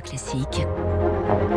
Classique.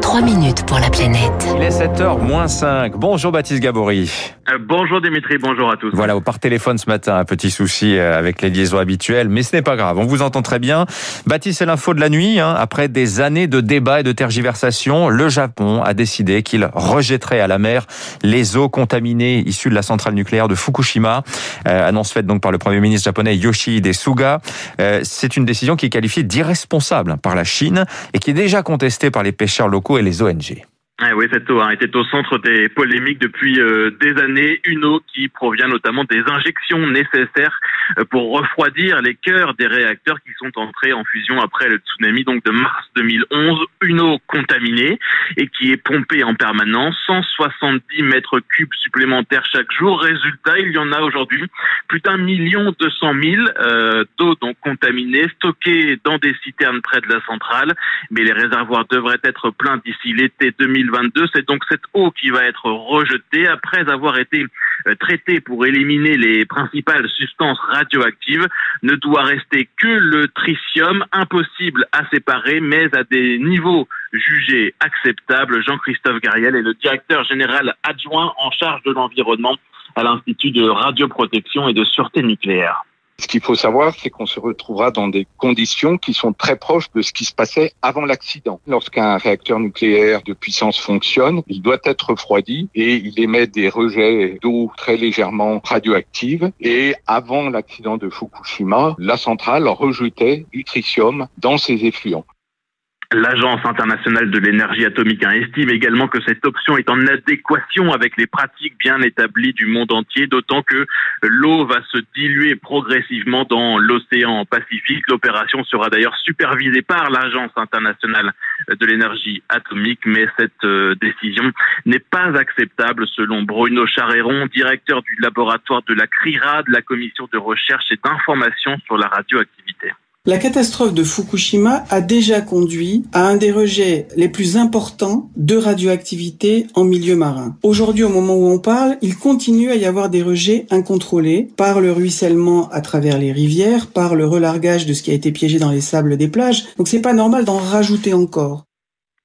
3 minutes pour la planète. Il est 7h moins 5. Bonjour Baptiste Gabory. Euh, bonjour Dimitri, bonjour à tous. Voilà, par téléphone ce matin, un petit souci euh, avec les liaisons habituelles, mais ce n'est pas grave, on vous entend très bien. Baptiste, c'est l'info de la nuit. Hein. Après des années de débats et de tergiversations, le Japon a décidé qu'il rejetterait à la mer les eaux contaminées issues de la centrale nucléaire de Fukushima. Euh, annonce faite donc par le Premier ministre japonais Yoshihide Suga. Euh, c'est une décision qui est qualifiée d'irresponsable par la Chine et qui est déjà contestée par les pêcheurs locaux et les ONG. Eh oui, cette eau hein, était au centre des polémiques depuis euh, des années. Une eau qui provient notamment des injections nécessaires euh, pour refroidir les cœurs des réacteurs qui sont entrés en fusion après le tsunami donc de mars 2011. Une eau contaminée et qui est pompée en permanence, 170 mètres cubes supplémentaires chaque jour. Résultat, il y en a aujourd'hui plus d'un million deux cent mille euh, d'eau donc contaminée, stockée dans des citernes près de la centrale. Mais les réservoirs devraient être pleins d'ici l'été 2020 c'est donc cette eau qui va être rejetée après avoir été euh, traitée pour éliminer les principales substances radioactives. Ne doit rester que le tritium, impossible à séparer, mais à des niveaux jugés acceptables. Jean-Christophe Gariel est le directeur général adjoint en charge de l'environnement à l'Institut de radioprotection et de sûreté nucléaire. Ce qu'il faut savoir, c'est qu'on se retrouvera dans des conditions qui sont très proches de ce qui se passait avant l'accident. Lorsqu'un réacteur nucléaire de puissance fonctionne, il doit être refroidi et il émet des rejets d'eau très légèrement radioactive. Et avant l'accident de Fukushima, la centrale rejetait du tritium dans ses effluents. L'Agence internationale de l'énergie atomique estime également que cette option est en adéquation avec les pratiques bien établies du monde entier, d'autant que l'eau va se diluer progressivement dans l'océan Pacifique. L'opération sera d'ailleurs supervisée par l'Agence internationale de l'énergie atomique, mais cette euh, décision n'est pas acceptable selon Bruno Charéron, directeur du laboratoire de la CRIRAD, la commission de recherche et d'information sur la radioactivité. La catastrophe de Fukushima a déjà conduit à un des rejets les plus importants de radioactivité en milieu marin. Aujourd'hui, au moment où on parle, il continue à y avoir des rejets incontrôlés par le ruissellement à travers les rivières, par le relargage de ce qui a été piégé dans les sables des plages. Donc c'est pas normal d'en rajouter encore.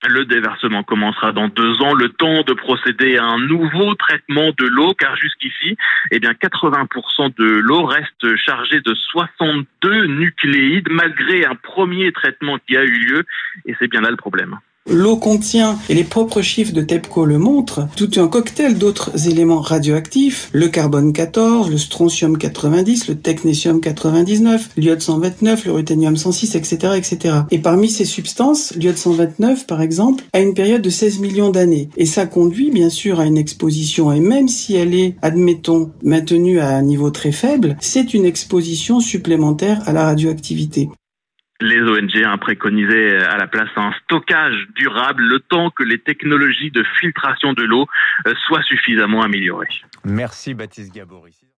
Le déversement commencera dans deux ans, le temps de procéder à un nouveau traitement de l'eau, car jusqu'ici, eh bien, 80% de l'eau reste chargée de 62 nucléides, malgré un premier traitement qui a eu lieu, et c'est bien là le problème. L'eau contient, et les propres chiffres de TEPCO le montrent, tout un cocktail d'autres éléments radioactifs, le carbone 14, le strontium 90, le technétium 99, l'iode 129, le ruthénium 106, etc., etc. Et parmi ces substances, l'iode 129, par exemple, a une période de 16 millions d'années. Et ça conduit, bien sûr, à une exposition. Et même si elle est, admettons, maintenue à un niveau très faible, c'est une exposition supplémentaire à la radioactivité les ONG ont préconisé à la place un stockage durable le temps que les technologies de filtration de l'eau euh, soient suffisamment améliorées. Merci Baptiste Gabory.